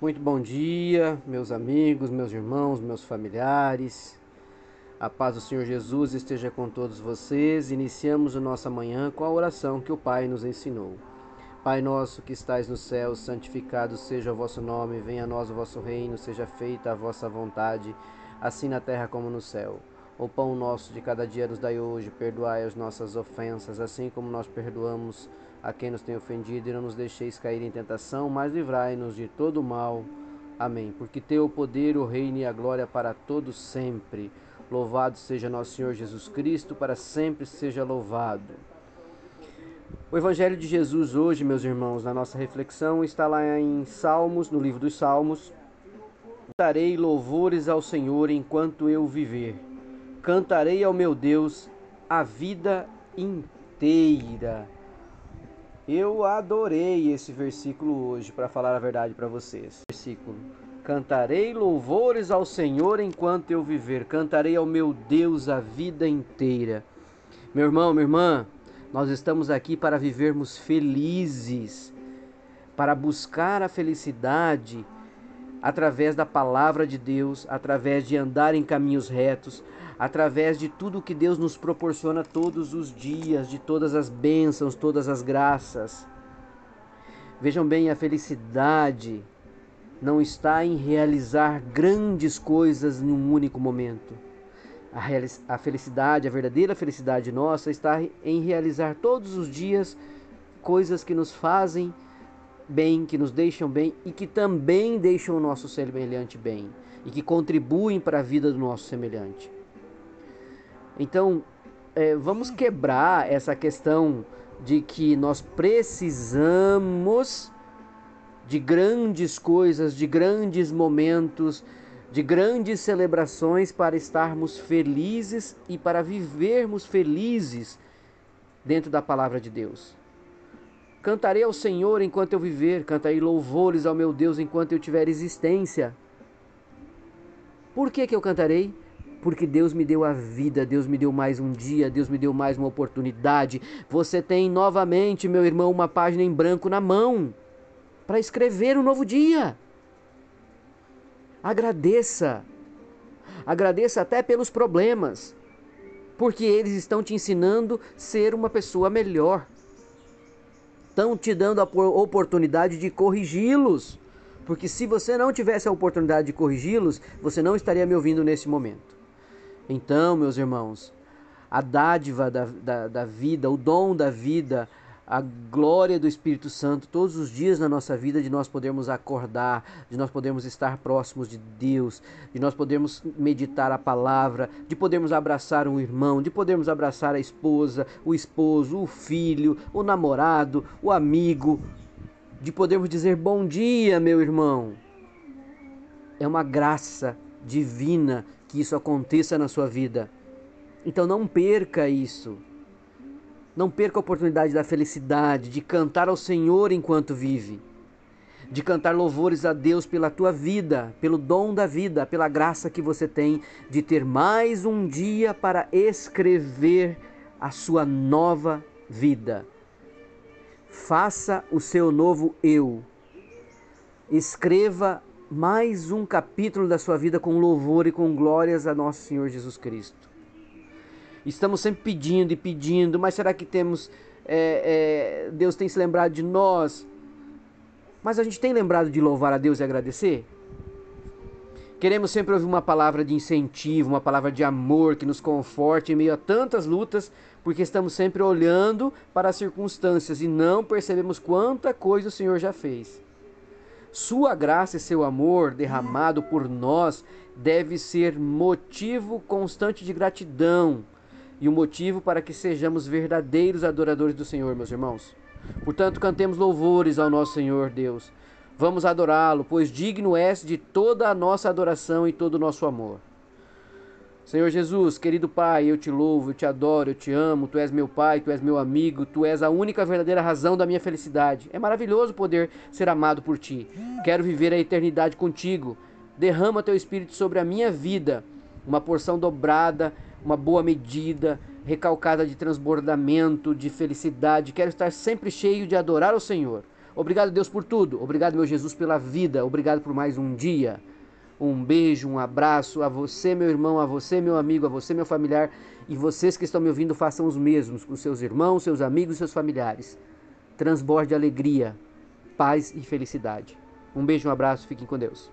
Muito bom dia, meus amigos, meus irmãos, meus familiares. A paz do Senhor Jesus esteja com todos vocês. Iniciamos a nossa manhã com a oração que o Pai nos ensinou. Pai nosso que estais no céu, santificado seja o vosso nome, venha a nós o vosso reino, seja feita a vossa vontade, assim na terra como no céu. O pão nosso de cada dia nos dai hoje, perdoai as nossas ofensas, assim como nós perdoamos a quem nos tem ofendido, e não nos deixeis cair em tentação, mas livrai-nos de todo mal. Amém. Porque teu poder, o reino e a glória para todos sempre. Louvado seja nosso Senhor Jesus Cristo, para sempre seja louvado. O Evangelho de Jesus hoje, meus irmãos, na nossa reflexão, está lá em Salmos, no livro dos Salmos. Cantarei louvores ao Senhor enquanto eu viver. Cantarei ao meu Deus a vida inteira. Eu adorei esse versículo hoje, para falar a verdade para vocês. Versículo: Cantarei louvores ao Senhor enquanto eu viver, cantarei ao meu Deus a vida inteira. Meu irmão, minha irmã, nós estamos aqui para vivermos felizes, para buscar a felicidade através da palavra de Deus, através de andar em caminhos retos, através de tudo que Deus nos proporciona todos os dias, de todas as bênçãos, todas as graças. Vejam bem, a felicidade não está em realizar grandes coisas em um único momento. A, felicidade, a verdadeira felicidade nossa, está em realizar todos os dias coisas que nos fazem bem, que nos deixam bem e que também deixam o nosso semelhante bem e que contribuem para a vida do nosso semelhante. Então, é, vamos quebrar essa questão de que nós precisamos de grandes coisas, de grandes momentos, de grandes celebrações para estarmos felizes e para vivermos felizes dentro da palavra de Deus. Cantarei ao Senhor enquanto eu viver, cantarei louvores ao meu Deus enquanto eu tiver existência. Por que, que eu cantarei? porque Deus me deu a vida, Deus me deu mais um dia, Deus me deu mais uma oportunidade. Você tem novamente, meu irmão, uma página em branco na mão para escrever um novo dia. Agradeça. Agradeça até pelos problemas, porque eles estão te ensinando a ser uma pessoa melhor. Estão te dando a oportunidade de corrigi-los. Porque se você não tivesse a oportunidade de corrigi-los, você não estaria me ouvindo nesse momento. Então, meus irmãos, a dádiva da, da, da, vida, o dom da vida, a glória do Espírito Santo todos os dias na nossa vida, de nós podermos acordar, de nós podermos estar próximos de Deus, de nós podermos meditar a palavra, de podermos abraçar um irmão, de podermos abraçar a esposa, o esposo, o filho, o namorado, o amigo, de podermos dizer bom dia, meu irmão. É uma graça divina que isso aconteça na sua vida. Então não perca isso. Não perca a oportunidade da felicidade, de cantar ao Senhor enquanto vive, de cantar louvores a Deus pela tua vida, pelo dom da vida, pela graça que você tem de ter mais um dia para escrever a sua nova vida. Faça o seu novo eu. Escreva mais um capítulo da sua vida com louvor e com glórias a nosso Senhor Jesus Cristo. Estamos sempre pedindo e pedindo, mas será que temos. É, é, Deus tem se lembrado de nós? Mas a gente tem lembrado de louvar a Deus e agradecer? Queremos sempre ouvir uma palavra de incentivo, uma palavra de amor que nos conforte em meio a tantas lutas, porque estamos sempre olhando para as circunstâncias e não percebemos quanta coisa o Senhor já fez. Sua graça e seu amor derramado por nós deve ser motivo constante de gratidão e um motivo para que sejamos verdadeiros adoradores do Senhor, meus irmãos. Portanto, cantemos louvores ao nosso Senhor Deus. Vamos adorá-lo, pois digno és de toda a nossa adoração e todo o nosso amor. Senhor Jesus, querido Pai, eu te louvo, eu te adoro, eu te amo, tu és meu Pai, tu és meu amigo, tu és a única verdadeira razão da minha felicidade. É maravilhoso poder ser amado por ti. Quero viver a eternidade contigo. Derrama teu espírito sobre a minha vida, uma porção dobrada, uma boa medida, recalcada de transbordamento, de felicidade. Quero estar sempre cheio de adorar o Senhor. Obrigado, Deus, por tudo. Obrigado, meu Jesus, pela vida. Obrigado por mais um dia. Um beijo, um abraço a você, meu irmão, a você, meu amigo, a você, meu familiar. E vocês que estão me ouvindo, façam os mesmos com seus irmãos, seus amigos seus familiares. Transborde alegria, paz e felicidade. Um beijo, um abraço, fiquem com Deus.